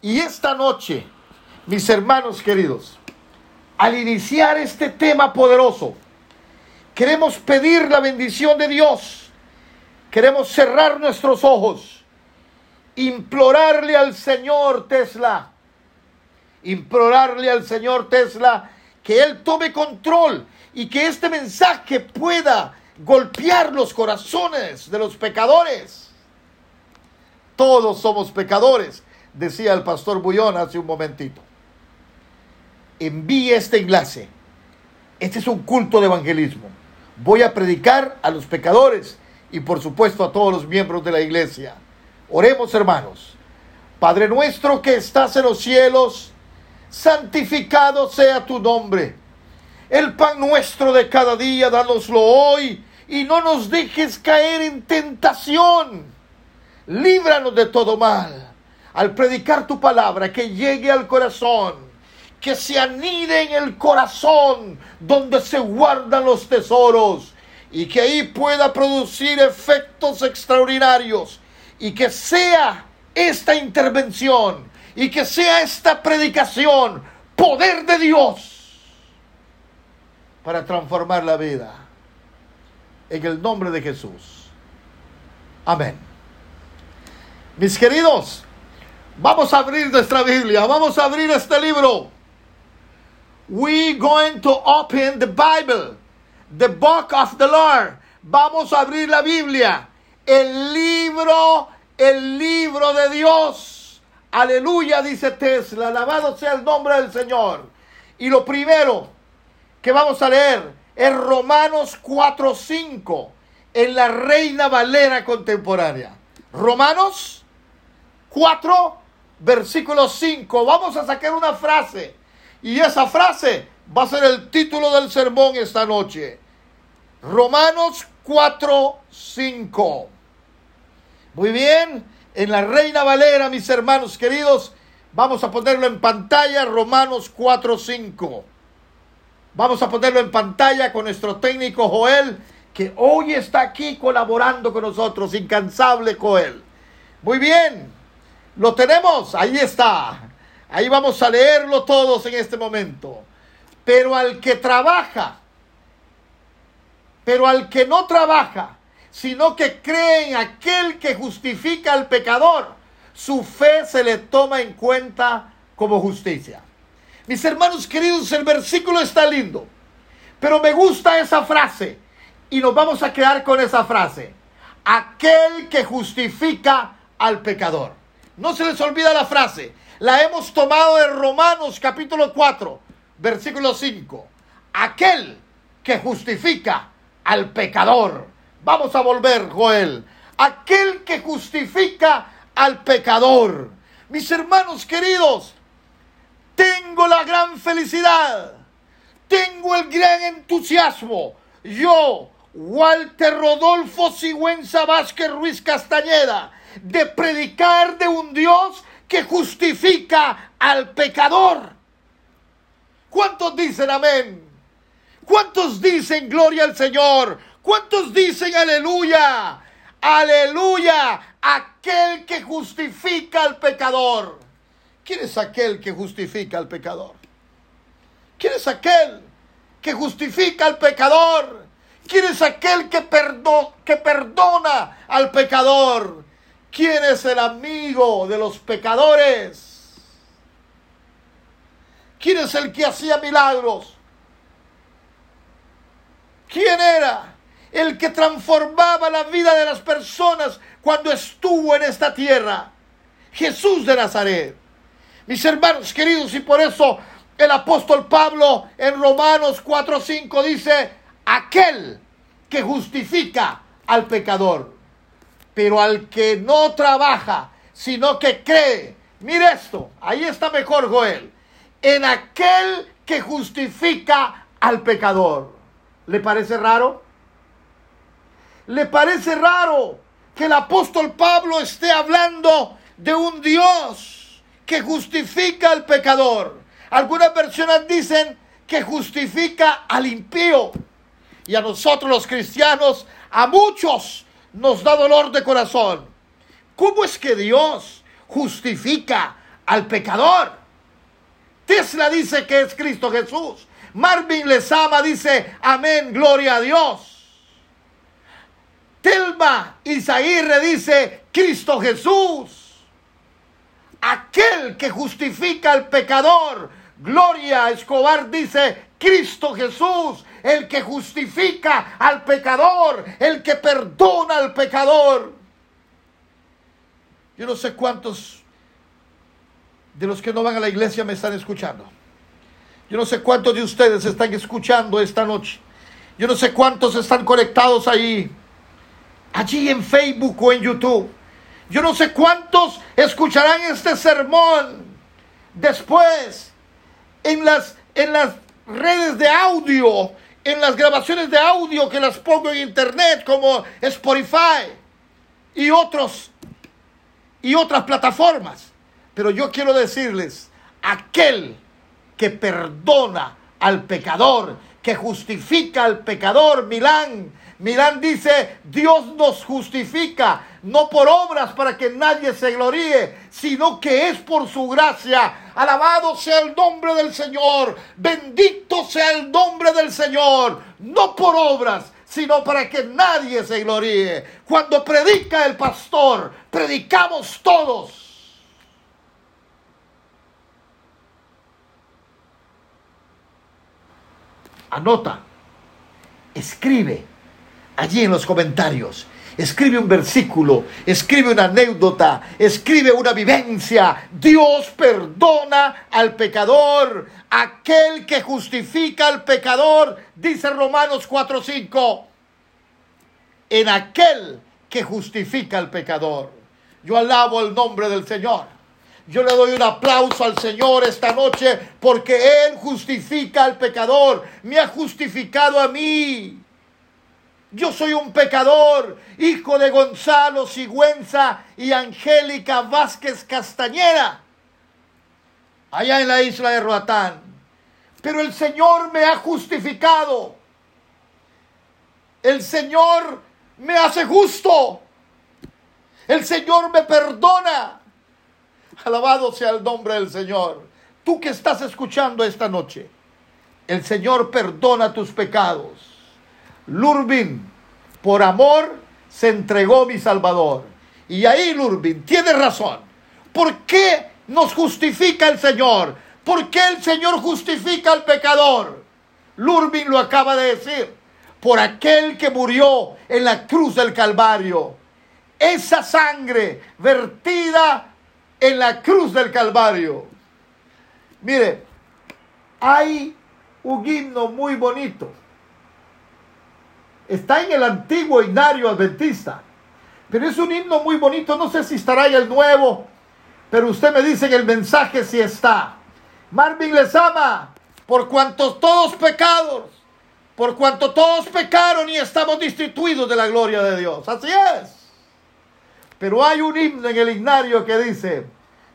Y esta noche, mis hermanos queridos, al iniciar este tema poderoso, queremos pedir la bendición de Dios. Queremos cerrar nuestros ojos, implorarle al Señor Tesla, implorarle al Señor Tesla que Él tome control y que este mensaje pueda golpear los corazones de los pecadores. Todos somos pecadores, decía el pastor Bullón hace un momentito. Envíe este enlace. Este es un culto de evangelismo. Voy a predicar a los pecadores y por supuesto a todos los miembros de la iglesia. Oremos hermanos. Padre nuestro que estás en los cielos, santificado sea tu nombre. El pan nuestro de cada día, danoslo hoy y no nos dejes caer en tentación. Líbranos de todo mal. Al predicar tu palabra, que llegue al corazón, que se anide en el corazón donde se guardan los tesoros y que ahí pueda producir efectos extraordinarios y que sea esta intervención y que sea esta predicación poder de Dios para transformar la vida. En el nombre de Jesús. Amén. Mis queridos, vamos a abrir nuestra Biblia, vamos a abrir este libro. We going to open the Bible, the book of the Lord. Vamos a abrir la Biblia, el libro, el libro de Dios. Aleluya, dice Tesla. Alabado sea el nombre del Señor. Y lo primero que vamos a leer es Romanos 4.5 en la Reina Valera contemporánea. Romanos 4, versículo 5. Vamos a sacar una frase. Y esa frase va a ser el título del sermón esta noche. Romanos 4, 5. Muy bien en la Reina Valera, mis hermanos queridos. Vamos a ponerlo en pantalla, Romanos 4.5. Vamos a ponerlo en pantalla con nuestro técnico Joel, que hoy está aquí colaborando con nosotros, incansable Joel. Muy bien, lo tenemos, ahí está. Ahí vamos a leerlo todos en este momento. Pero al que trabaja, pero al que no trabaja, sino que cree en aquel que justifica al pecador. Su fe se le toma en cuenta como justicia. Mis hermanos queridos, el versículo está lindo, pero me gusta esa frase y nos vamos a quedar con esa frase. Aquel que justifica al pecador. No se les olvida la frase. La hemos tomado de Romanos capítulo 4, versículo 5. Aquel que justifica al pecador. Vamos a volver, Joel. Aquel que justifica al pecador. Mis hermanos queridos, tengo la gran felicidad, tengo el gran entusiasmo. Yo, Walter Rodolfo Sigüenza Vázquez Ruiz Castañeda, de predicar de un Dios que justifica al pecador. ¿Cuántos dicen amén? ¿Cuántos dicen gloria al Señor? ¿Cuántos dicen aleluya? Aleluya. Aquel que justifica al pecador. ¿Quién es aquel que justifica al pecador? ¿Quién es aquel que justifica al pecador? ¿Quién es aquel que, que perdona al pecador? ¿Quién es el amigo de los pecadores? ¿Quién es el que hacía milagros? ¿Quién era? el que transformaba la vida de las personas cuando estuvo en esta tierra. Jesús de Nazaret. Mis hermanos queridos, y por eso el apóstol Pablo en Romanos 4:5 dice, aquel que justifica al pecador, pero al que no trabaja, sino que cree. Mire esto, ahí está mejor Joel, en aquel que justifica al pecador. ¿Le parece raro? ¿Le parece raro que el apóstol Pablo esté hablando de un Dios que justifica al pecador? Algunas versiones dicen que justifica al impío. Y a nosotros los cristianos, a muchos, nos da dolor de corazón. ¿Cómo es que Dios justifica al pecador. Tesla dice que es Cristo Jesús. Marvin Lezama dice, amén, gloria a Dios. Telma Isaíre dice, Cristo Jesús. Aquel que justifica al pecador. Gloria Escobar dice, Cristo Jesús, el que justifica al pecador, el que perdona al pecador. Yo no sé cuántos de los que no van a la iglesia me están escuchando. Yo no sé cuántos de ustedes están escuchando esta noche. Yo no sé cuántos están conectados ahí, allí en Facebook o en YouTube. Yo no sé cuántos escucharán este sermón después en las, en las redes de audio, en las grabaciones de audio que las pongo en internet como Spotify y otros y otras plataformas. Pero yo quiero decirles, aquel que perdona al pecador, que justifica al pecador, Milán, Milán dice, Dios nos justifica, no por obras para que nadie se gloríe, sino que es por su gracia. Alabado sea el nombre del Señor, bendito sea el nombre del Señor, no por obras, sino para que nadie se gloríe. Cuando predica el pastor, predicamos todos. Anota, escribe allí en los comentarios. Escribe un versículo, escribe una anécdota, escribe una vivencia. Dios perdona al pecador. Aquel que justifica al pecador, dice Romanos 4:5. En aquel que justifica al pecador. Yo alabo el nombre del Señor. Yo le doy un aplauso al Señor esta noche porque Él justifica al pecador. Me ha justificado a mí. Yo soy un pecador, hijo de Gonzalo Sigüenza y Angélica Vázquez Castañera, allá en la isla de Roatán. Pero el Señor me ha justificado. El Señor me hace justo. El Señor me perdona. Alabado sea el nombre del Señor. Tú que estás escuchando esta noche, el Señor perdona tus pecados. Lurbin, por amor se entregó mi Salvador. Y ahí Lurbin tiene razón. ¿Por qué nos justifica el Señor? ¿Por qué el Señor justifica al pecador? Lurbin lo acaba de decir. Por aquel que murió en la cruz del Calvario. Esa sangre vertida en la cruz del Calvario. Mire, hay un himno muy bonito Está en el antiguo himnario adventista. Pero es un himno muy bonito. No sé si estará ahí el nuevo. Pero usted me dice en el mensaje si está. Marvin les ama. Por cuanto todos pecados. Por cuanto todos pecaron y estamos destituidos de la gloria de Dios. Así es. Pero hay un himno en el himnario que dice.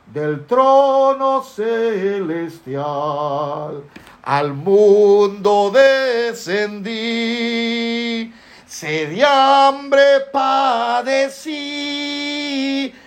Del trono celestial al mundo descendí, sed y hambre padecí,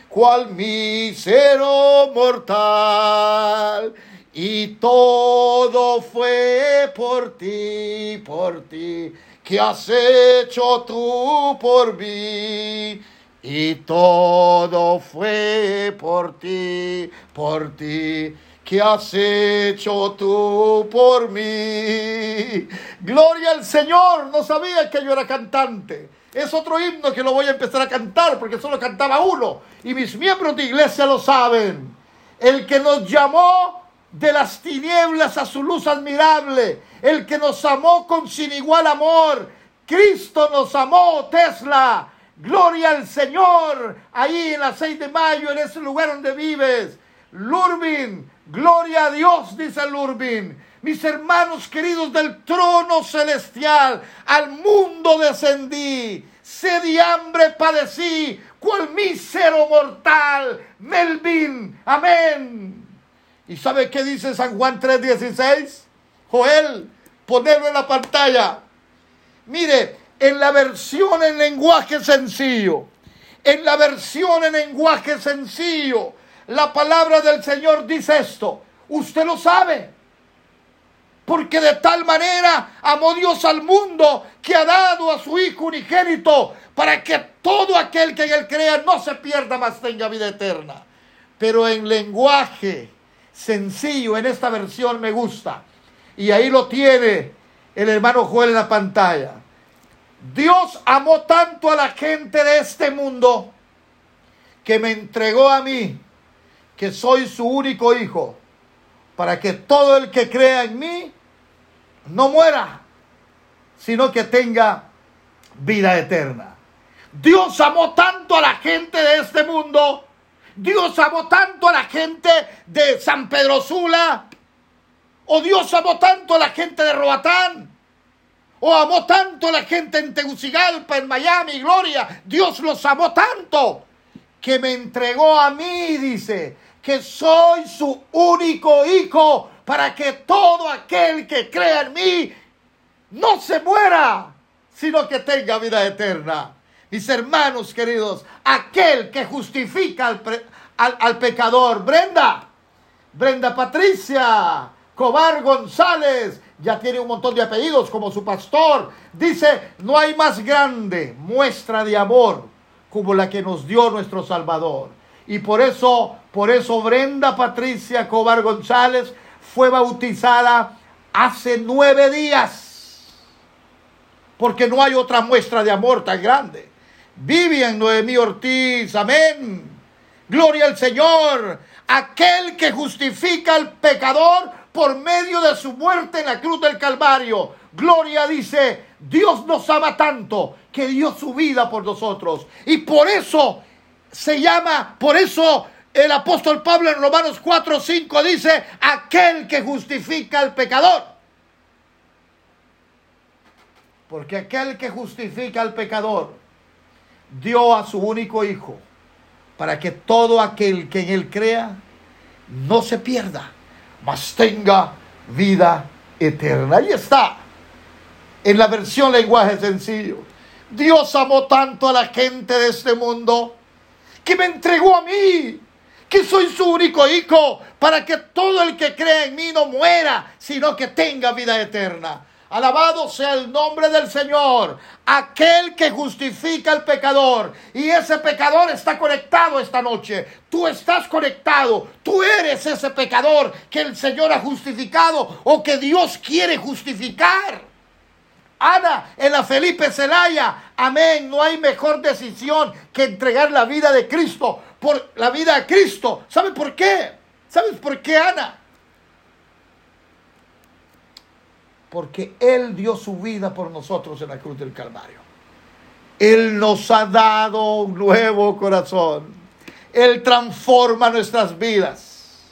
cual mísero mortal, y todo fue por ti, por ti, que has hecho tú por mí. Y todo fue por ti, por ti ¿Qué has hecho tú por mí? Gloria al Señor. No sabía que yo era cantante. Es otro himno que lo voy a empezar a cantar porque solo cantaba uno. Y mis miembros de iglesia lo saben. El que nos llamó de las tinieblas a su luz admirable. El que nos amó con sin igual amor. Cristo nos amó, Tesla. Gloria al Señor. Ahí en la 6 de mayo, en ese lugar donde vives. Lurbin, Gloria a Dios, dice Lurbin. Mis hermanos queridos del trono celestial, al mundo descendí, sed y hambre padecí, cual mísero mortal, Melvin, amén. ¿Y sabe qué dice San Juan 3:16? Joel, ponerlo en la pantalla. Mire, en la versión en lenguaje sencillo, en la versión en lenguaje sencillo, la palabra del Señor dice esto? Usted lo sabe. Porque de tal manera amó Dios al mundo que ha dado a su Hijo unigénito para que todo aquel que en él crea no se pierda, más tenga vida eterna. Pero en lenguaje sencillo, en esta versión me gusta. Y ahí lo tiene el hermano Joel en la pantalla. Dios amó tanto a la gente de este mundo que me entregó a mí, que soy su único hijo, para que todo el que crea en mí no muera, sino que tenga vida eterna. Dios amó tanto a la gente de este mundo, Dios amó tanto a la gente de San Pedro Sula, o Dios amó tanto a la gente de Roatán, o amó tanto a la gente en Tegucigalpa, en Miami, Gloria. Dios los amó tanto que me entregó a mí, dice, que soy su único hijo, para que todo aquel que crea en mí no se muera, sino que tenga vida eterna. Mis hermanos queridos, aquel que justifica al, al, pecador, Brenda, Brenda Patricia, Cobar González, ya tiene un montón de apellidos como su pastor. Dice, no hay más grande muestra de amor como la que nos dio nuestro Salvador. Y por eso, por eso Brenda Patricia Cobar González fue bautizada hace nueve días. Porque no hay otra muestra de amor tan grande. Vivian Noemí Ortiz, amén. Gloria al Señor. Aquel que justifica al pecador por medio de su muerte en la cruz del Calvario. Gloria dice, Dios nos ama tanto que dio su vida por nosotros. Y por eso se llama, por eso el apóstol Pablo en Romanos 4, 5 dice, aquel que justifica al pecador. Porque aquel que justifica al pecador dio a su único hijo para que todo aquel que en él crea no se pierda, mas tenga vida eterna. Ahí está, en la versión lenguaje sencillo. Dios amó tanto a la gente de este mundo que me entregó a mí, que soy su único hijo, para que todo el que crea en mí no muera, sino que tenga vida eterna. Alabado sea el nombre del Señor, aquel que justifica al pecador. Y ese pecador está conectado esta noche. Tú estás conectado. Tú eres ese pecador que el Señor ha justificado o que Dios quiere justificar. Ana, en la Felipe Zelaya, amén, no hay mejor decisión que entregar la vida de Cristo por la vida a Cristo. ¿Sabe por qué? ¿Sabes por qué, Ana? Porque Él dio su vida por nosotros en la cruz del Calvario. Él nos ha dado un nuevo corazón. Él transforma nuestras vidas.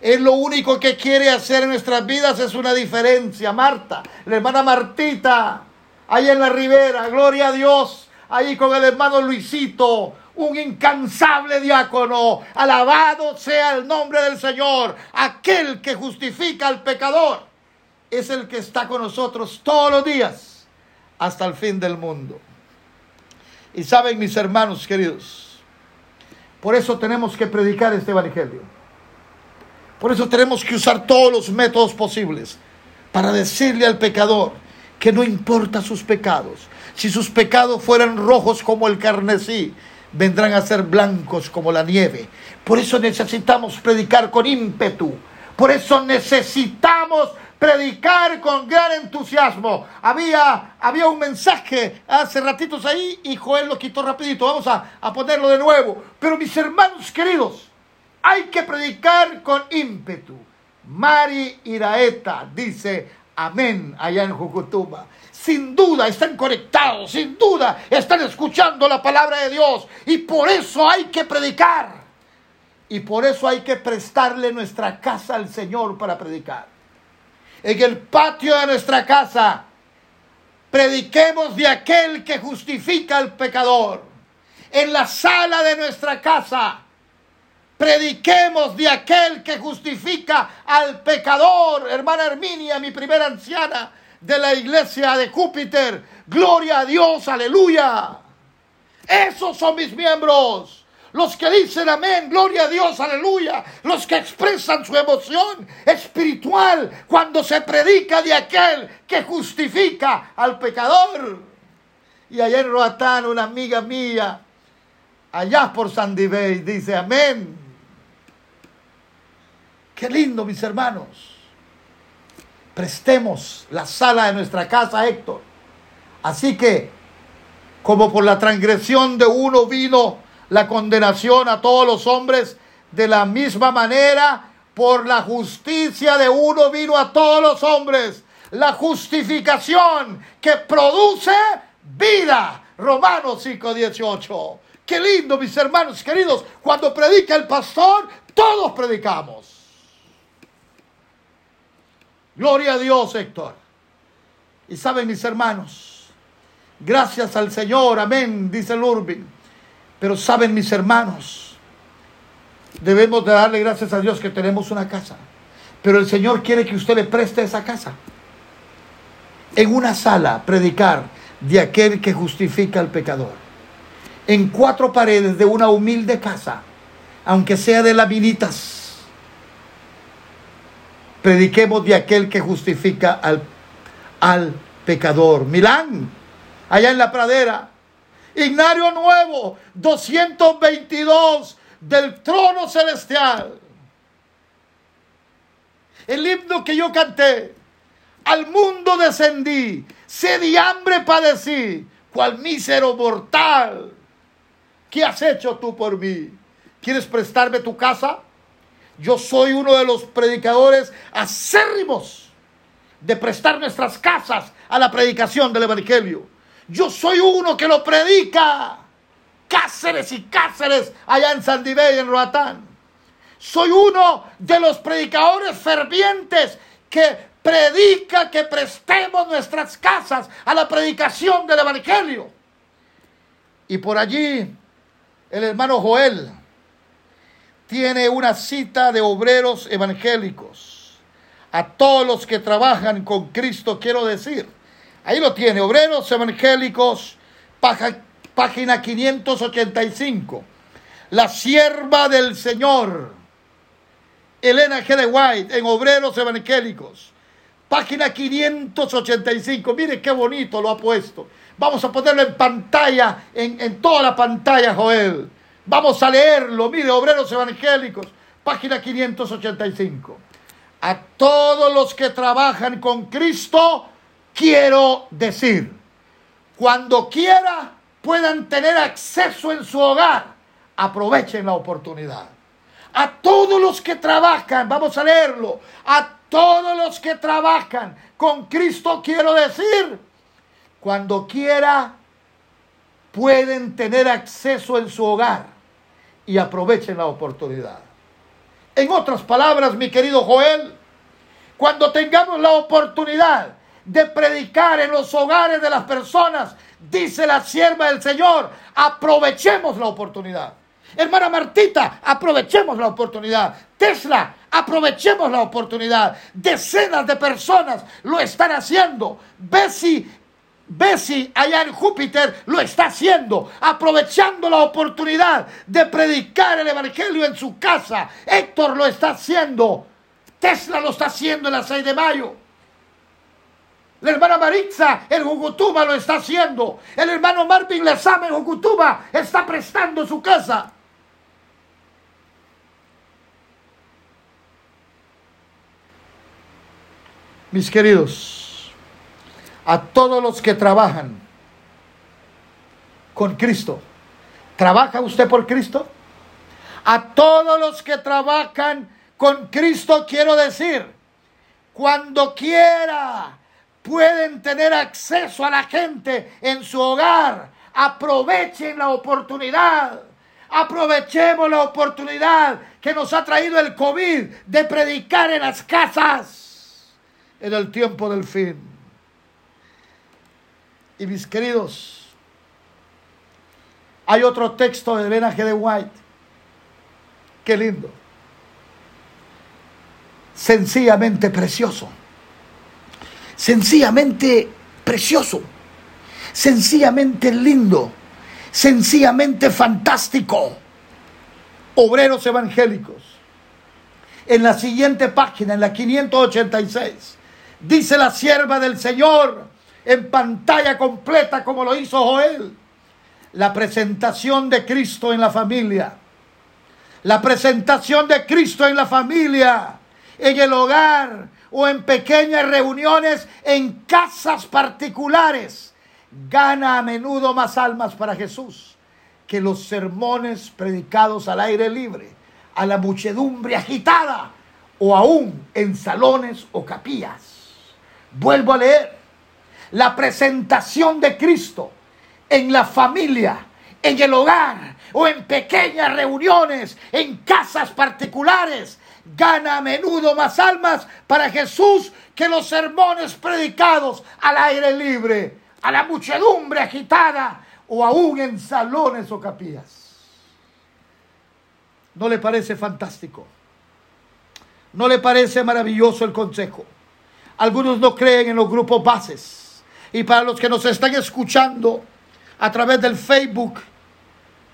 Él lo único que quiere hacer en nuestras vidas es una diferencia. Marta, la hermana Martita, ahí en la ribera, gloria a Dios, ahí con el hermano Luisito, un incansable diácono. Alabado sea el nombre del Señor. Aquel que justifica al pecador es el que está con nosotros todos los días hasta el fin del mundo. Y saben mis hermanos queridos, por eso tenemos que predicar este Evangelio. Por eso tenemos que usar todos los métodos posibles para decirle al pecador que no importa sus pecados. Si sus pecados fueran rojos como el carnesí, vendrán a ser blancos como la nieve. Por eso necesitamos predicar con ímpetu. Por eso necesitamos predicar con gran entusiasmo. Había, había un mensaje hace ratitos ahí y Joel lo quitó rapidito. Vamos a, a ponerlo de nuevo. Pero mis hermanos queridos, hay que predicar con ímpetu. Mari Iraeta dice amén allá en Jucutuma. Sin duda están conectados, sin duda están escuchando la palabra de Dios y por eso hay que predicar. Y por eso hay que prestarle nuestra casa al Señor para predicar. En el patio de nuestra casa, prediquemos de aquel que justifica al pecador. En la sala de nuestra casa, Prediquemos de aquel que justifica al pecador. Hermana Herminia, mi primera anciana de la iglesia de Júpiter. Gloria a Dios, aleluya. Esos son mis miembros. Los que dicen amén, gloria a Dios, aleluya, los que expresan su emoción espiritual cuando se predica de aquel que justifica al pecador. Y ayer en Roatán, una amiga mía, allá por Sandy Bay, dice amén. Qué lindo, mis hermanos. Prestemos la sala de nuestra casa, Héctor. Así que, como por la transgresión de uno vino la condenación a todos los hombres, de la misma manera, por la justicia de uno vino a todos los hombres la justificación que produce vida. Romanos 5:18. Qué lindo, mis hermanos queridos, cuando predica el pastor, todos predicamos. Gloria a Dios, Héctor. Y saben, mis hermanos, gracias al Señor, amén, dice Lurbin pero saben mis hermanos, debemos de darle gracias a Dios que tenemos una casa. Pero el Señor quiere que usted le preste esa casa. En una sala, predicar de aquel que justifica al pecador. En cuatro paredes de una humilde casa, aunque sea de laminitas, prediquemos de aquel que justifica al, al pecador. Milán, allá en la pradera, Ignario Nuevo, 222 del trono celestial. El himno que yo canté, al mundo descendí, sed y hambre padecí, cual mísero mortal. ¿Qué has hecho tú por mí? ¿Quieres prestarme tu casa? Yo soy uno de los predicadores acérrimos de prestar nuestras casas a la predicación del Evangelio. Yo soy uno que lo predica. Cáceres y Cáceres allá en Sandibey, en Roatán. Soy uno de los predicadores fervientes que predica que prestemos nuestras casas a la predicación del Evangelio. Y por allí el hermano Joel tiene una cita de obreros evangélicos. A todos los que trabajan con Cristo quiero decir Ahí lo tiene, Obreros Evangélicos, página 585. La sierva del Señor, Elena G. de White, en Obreros Evangélicos, página 585. Mire qué bonito lo ha puesto. Vamos a ponerlo en pantalla, en, en toda la pantalla, Joel. Vamos a leerlo. Mire, Obreros Evangélicos, página 585. A todos los que trabajan con Cristo, quiero decir, cuando quiera puedan tener acceso en su hogar, aprovechen la oportunidad. A todos los que trabajan, vamos a leerlo, a todos los que trabajan con Cristo quiero decir, cuando quiera pueden tener acceso en su hogar y aprovechen la oportunidad. En otras palabras, mi querido Joel, cuando tengamos la oportunidad de predicar en los hogares de las personas, dice la sierva del Señor, aprovechemos la oportunidad. Hermana Martita, aprovechemos la oportunidad. Tesla, aprovechemos la oportunidad. Decenas de personas lo están haciendo. Bessie, Bessie allá en Júpiter lo está haciendo, aprovechando la oportunidad de predicar el Evangelio en su casa. Héctor lo está haciendo. Tesla lo está haciendo en la 6 de mayo. La hermana Maritza en Jucutuba lo está haciendo. El hermano Marvin Lezama en Jucutuba está prestando su casa. Mis queridos, a todos los que trabajan con Cristo, ¿trabaja usted por Cristo? A todos los que trabajan con Cristo quiero decir, cuando quiera pueden tener acceso a la gente en su hogar. Aprovechen la oportunidad. Aprovechemos la oportunidad que nos ha traído el COVID de predicar en las casas en el tiempo del fin. Y mis queridos, hay otro texto de Elena de White. Qué lindo. Sencillamente precioso sencillamente precioso, sencillamente lindo, sencillamente fantástico. obreros evangélicos. En la siguiente página, en la 586, dice la sierva del Señor en pantalla completa como lo hizo Joel. La presentación de Cristo en la familia. La presentación de Cristo en la familia, en el hogar o en pequeñas reuniones en casas particulares gana a menudo más almas para Jesús que los sermones predicados al aire libre, a la muchedumbre agitada o aún en salones o capillas. Vuelvo a leer, la presentación de Cristo en la familia, en el hogar o en pequeñas reuniones, en casas particulares, gana a menudo más almas para Jesús que los sermones predicados al aire libre, a la muchedumbre agitada o aún en salones o capillas. ¿No le parece fantástico? ¿No le parece maravilloso el consejo? Algunos no creen en los grupos bases. Y para los que nos están escuchando a través del Facebook,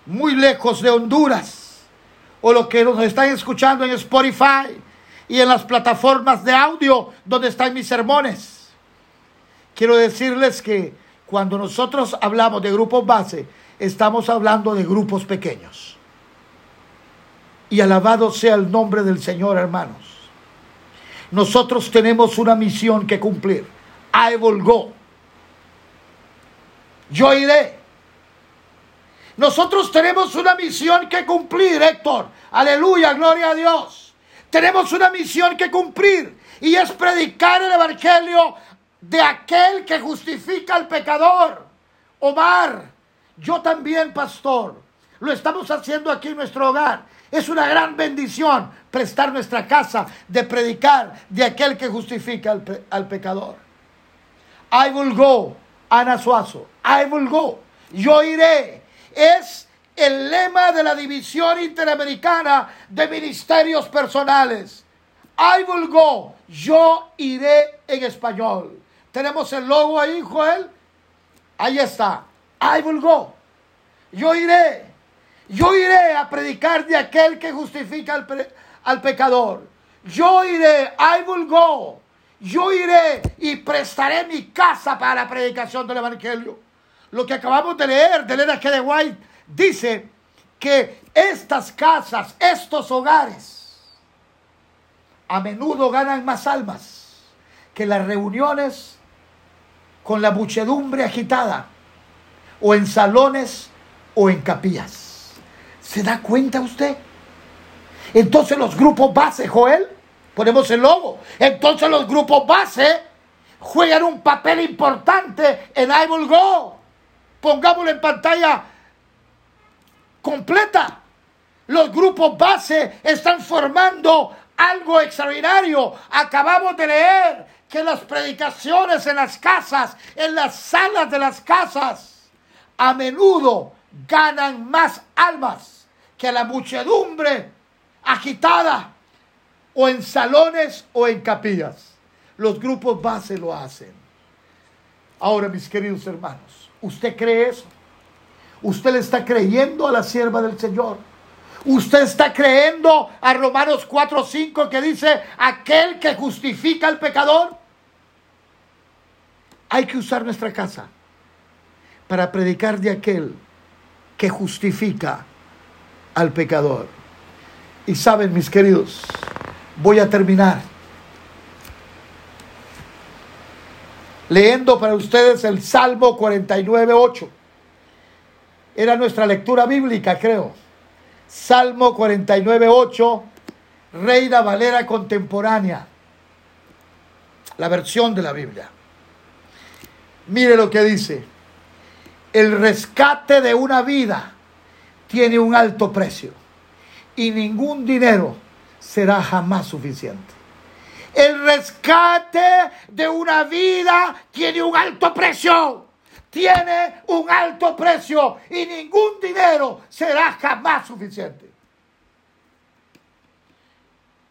muy lejos de Honduras, o los que nos están escuchando en Spotify y en las plataformas de audio donde están mis sermones, quiero decirles que cuando nosotros hablamos de grupos base, estamos hablando de grupos pequeños. Y alabado sea el nombre del Señor, hermanos. Nosotros tenemos una misión que cumplir. Will go. Yo iré. Nosotros tenemos una misión que cumplir, Héctor. Aleluya, gloria a Dios. Tenemos una misión que cumplir y es predicar el Evangelio de aquel que justifica al pecador. Omar, yo también, pastor, lo estamos haciendo aquí en nuestro hogar. Es una gran bendición prestar nuestra casa de predicar de aquel que justifica al, pecador. I will go, Ana Suazo. I will go. Yo iré. Es el lema de la División Interamericana de Ministerios Personales. I will go. Yo iré en español. Tenemos el logo ahí, Joel. Ahí está. I will go. Yo iré. Yo iré a predicar de aquel que justifica al, al pecador. Yo iré. I will go. Yo iré y prestaré mi casa para la predicación del Evangelio. Lo que acabamos de leer de Elena K. de White dice que estas casas, estos hogares, a menudo ganan más almas que las reuniones con la muchedumbre agitada, o en salones o en capillas. ¿Se da cuenta usted? Entonces los grupos base, Joel, ponemos el logo. Entonces los grupos base juegan un papel importante en I Will Go. Pongámoslo en pantalla completa. Los grupos base están formando algo extraordinario. Acabamos de leer que las predicaciones en las casas, en las salas de las casas, a menudo ganan más almas que la muchedumbre agitada o en salones o en capillas. Los grupos base lo hacen. Ahora, mis queridos hermanos, ¿usted cree eso? ¿Usted le está creyendo a la sierva del Señor? Usted está creyendo a Romanos 4:5 que dice, aquel que justifica al pecador. Hay que usar nuestra casa para predicar de aquel que justifica al pecador. Y saben, mis queridos, voy a terminar leyendo para ustedes el Salmo 49.8. Era nuestra lectura bíblica, creo. Salmo 49.8, Reina Valera contemporánea, la versión de la Biblia. Mire lo que dice. El rescate de una vida tiene un alto precio y ningún dinero será jamás suficiente. El rescate de una vida tiene un alto precio. Tiene un alto precio y ningún dinero será jamás suficiente.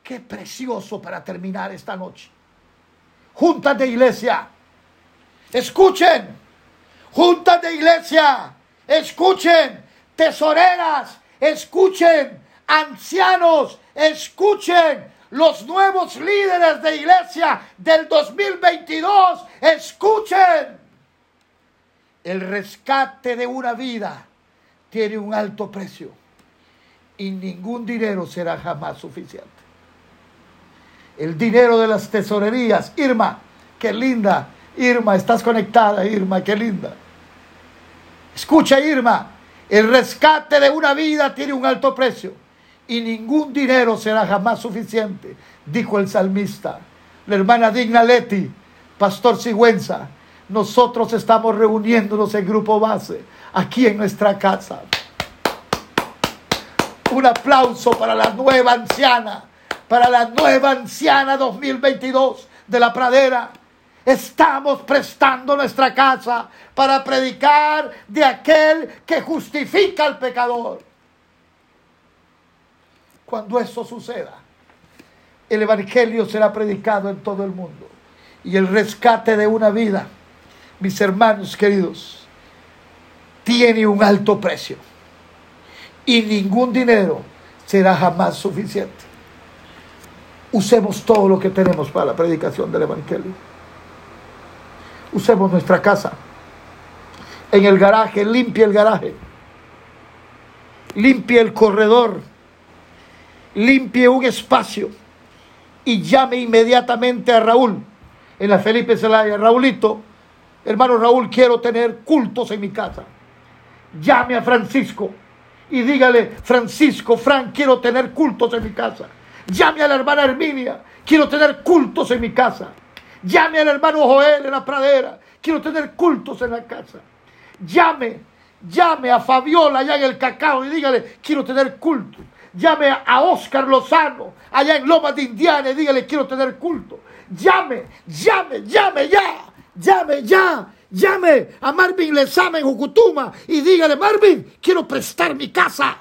Qué precioso para terminar esta noche. Juntas de iglesia Escuchen, juntas de iglesia, escuchen, tesoreras, escuchen, Ancianos, escuchen. Los nuevos líderes de iglesia del 2022, escuchen. El rescate de una vida tiene un alto precio y ningún dinero será jamás suficiente. El dinero de las tesorerías, Irma, qué linda, Irma, estás conectada, Irma, qué linda. Escucha, Irma, el rescate de una vida tiene un alto precio y ningún dinero será jamás suficiente, dijo el salmista. La hermana Digna Leti, Pastor Sigüenza, nosotros estamos reuniéndonos en grupo base aquí en nuestra casa. Un aplauso para la nueva anciana, para la nueva anciana 2022 de la pradera. Estamos prestando nuestra casa para predicar de aquel que justifica al pecador. Cuando eso suceda, el Evangelio será predicado en todo el mundo y el rescate de una vida, mis hermanos queridos, tiene un alto precio y ningún dinero será jamás suficiente. Usemos todo lo que tenemos para la predicación del Evangelio. Usemos nuestra casa. En el garaje, limpie el garaje. Limpie el corredor. Limpie un espacio. Y llame inmediatamente a Raúl en la Felipe Zelaya. Raúlito, hermano Raúl, quiero tener cultos en mi casa. Llame a Francisco y dígale, Francisco, Fran, quiero tener cultos en mi casa. Llame a la hermana Herminia, quiero tener cultos en mi casa. Llame al hermano Joel en la pradera, quiero tener cultos en la casa. Llame, llame a Fabiola allá en el cacao y dígale, quiero tener culto. Llame a Oscar Lozano allá en Loma de Indiana y dígale, quiero tener culto. Llame, llame, llame ya, llame ya llame a Marvin Lezama en Jucutuma y dígale, Marvin, quiero prestar mi casa.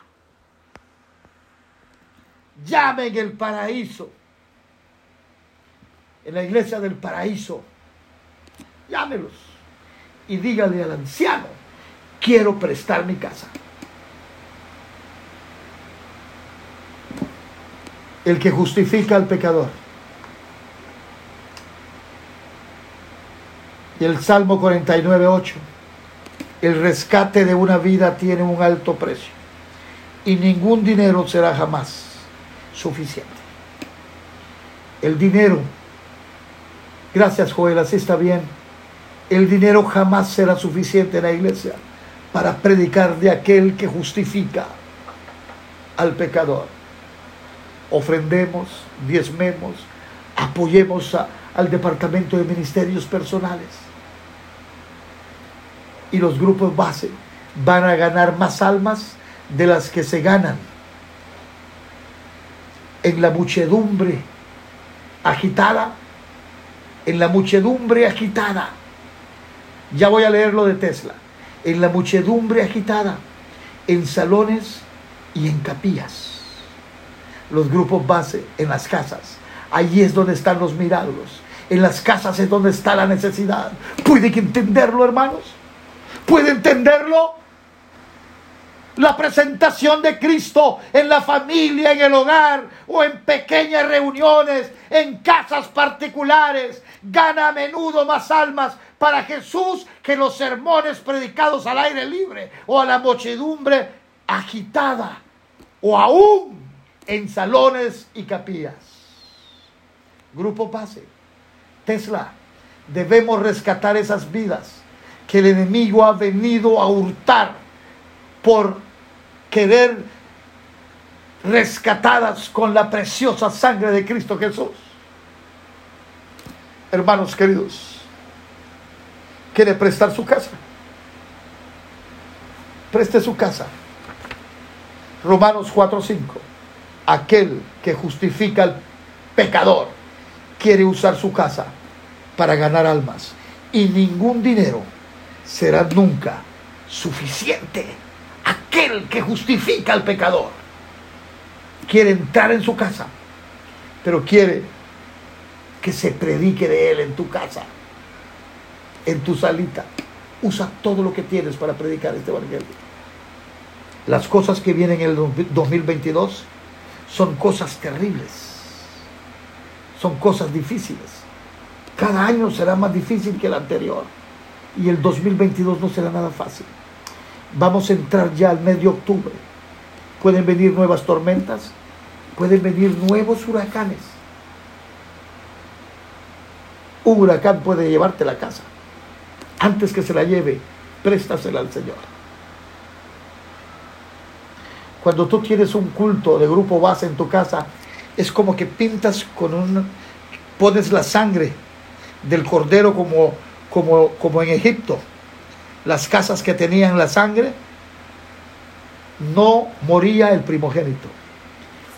Llame en el paraíso, en la iglesia del paraíso. Llámelos y dígale al anciano, quiero prestar mi casa. El que justifica al pecador el Salmo 49, 8. El rescate de una vida tiene un alto precio y ningún dinero será jamás suficiente. El dinero, gracias Joel, así está bien, el dinero jamás será suficiente en la iglesia para predicar de aquel que justifica al pecador. Ofrendemos, diezmemos, apoyemos al departamento de ministerios personales y los grupos base van a ganar más almas de las que se ganan en la muchedumbre agitada, en la muchedumbre agitada. Ya voy a leer lo de Tesla. En la muchedumbre agitada, en salones y en capillas. Los grupos base en las casas. Allí es donde están los milagros. En las casas es donde está la necesidad. ¿Pueden entenderlo, hermanos? ¿Puede entenderlo? La presentación de Cristo en la familia, en el hogar o en pequeñas reuniones, en casas particulares, gana a menudo más almas para Jesús que los sermones predicados al aire libre o a la muchedumbre agitada o aún en salones y capillas. Grupo Pase, Tesla, debemos rescatar esas vidas que el enemigo ha venido a hurtar por querer rescatadas con la preciosa sangre de Cristo Jesús. Hermanos queridos, ¿quiere prestar su casa? Preste su casa. Romanos 4:5. Aquel que justifica al pecador quiere usar su casa para ganar almas y ningún dinero será nunca suficiente. Aquel que justifica al pecador quiere entrar en su casa, pero quiere que se predique de él en tu casa, en tu salita. Usa todo lo que tienes para predicar este evangelio. Las cosas que vienen en el 2022 son cosas terribles. Son cosas difíciles. Cada año será más difícil que el anterior. Y el 2022 no será nada fácil. Vamos a entrar ya al mes de octubre. Pueden venir nuevas tormentas. Pueden venir nuevos huracanes. Un huracán puede llevarte la casa. Antes que se la lleve, préstasela al Señor. Cuando tú tienes un culto de grupo base en tu casa, es como que pintas con un, pones la sangre del cordero como, como, como en Egipto. Las casas que tenían la sangre, no moría el primogénito.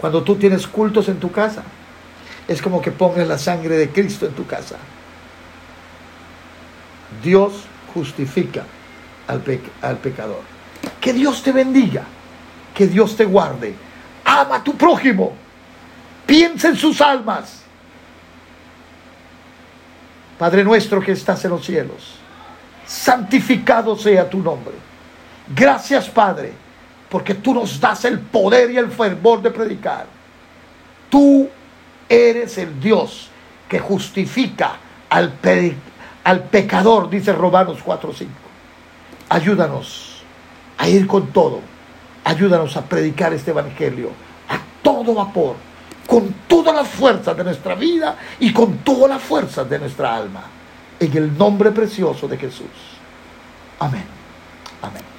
Cuando tú tienes cultos en tu casa, es como que pongas la sangre de Cristo en tu casa. Dios justifica al, al pecador. Que Dios te bendiga, que Dios te guarde. Ama a tu prójimo, piensa en sus almas. Padre nuestro que estás en los cielos, santificado sea tu nombre. Gracias Padre, porque tú nos das el poder y el fervor de predicar. Tú eres el Dios que justifica al, al pecador, dice Romanos 4:5. Ayúdanos a ir con todo. Ayúdanos a predicar este evangelio a todo vapor, con todas las fuerzas de nuestra vida y con todas las fuerzas de nuestra alma. En el nombre precioso de Jesús. Amén. Amén.